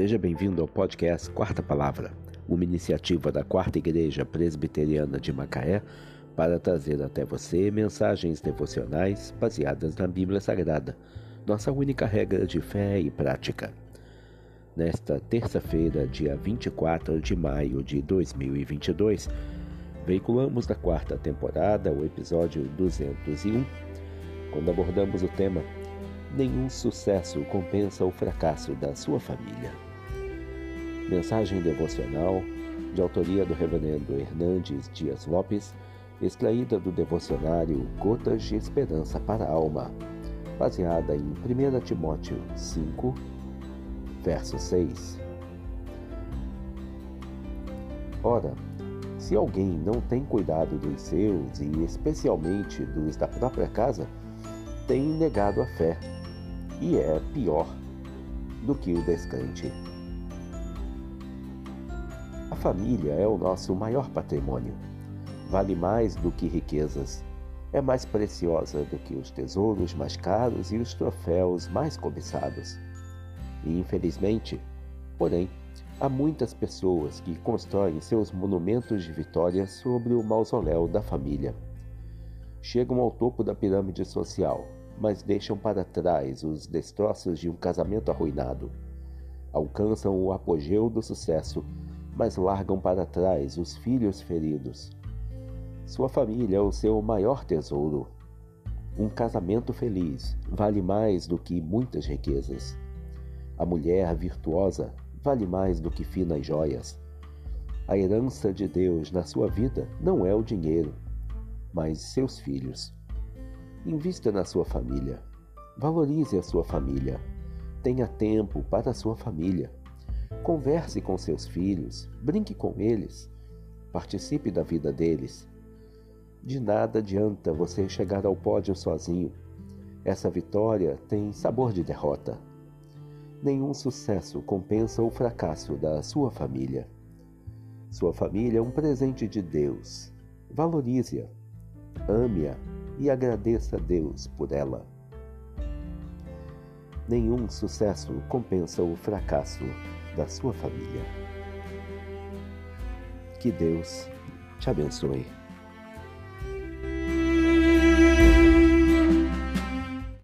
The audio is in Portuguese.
Seja bem-vindo ao podcast Quarta Palavra, uma iniciativa da Quarta Igreja Presbiteriana de Macaé para trazer até você mensagens devocionais baseadas na Bíblia Sagrada, nossa única regra de fé e prática. Nesta terça-feira, dia 24 de maio de 2022, veiculamos da quarta temporada o episódio 201, quando abordamos o tema Nenhum sucesso compensa o fracasso da sua família. Mensagem devocional de autoria do reverendo Hernandes Dias Lopes, extraída do devocionário Gotas de Esperança para a Alma, baseada em 1 Timóteo 5, verso 6. Ora, se alguém não tem cuidado dos seus e especialmente dos da própria casa, tem negado a fé e é pior do que o descrente. A família é o nosso maior patrimônio. Vale mais do que riquezas. É mais preciosa do que os tesouros mais caros e os troféus mais cobiçados. E infelizmente, porém, há muitas pessoas que constroem seus monumentos de vitória sobre o mausoléu da família. Chegam ao topo da pirâmide social, mas deixam para trás os destroços de um casamento arruinado. Alcançam o apogeu do sucesso, mas largam para trás os filhos feridos. Sua família é o seu maior tesouro. Um casamento feliz vale mais do que muitas riquezas. A mulher virtuosa vale mais do que finas joias. A herança de Deus na sua vida não é o dinheiro, mas seus filhos. Invista na sua família. Valorize a sua família. Tenha tempo para a sua família. Converse com seus filhos, brinque com eles, participe da vida deles. De nada adianta você chegar ao pódio sozinho. Essa vitória tem sabor de derrota. Nenhum sucesso compensa o fracasso da sua família. Sua família é um presente de Deus. Valorize-a, ame-a e agradeça a Deus por ela. Nenhum sucesso compensa o fracasso da sua família. Que Deus te abençoe.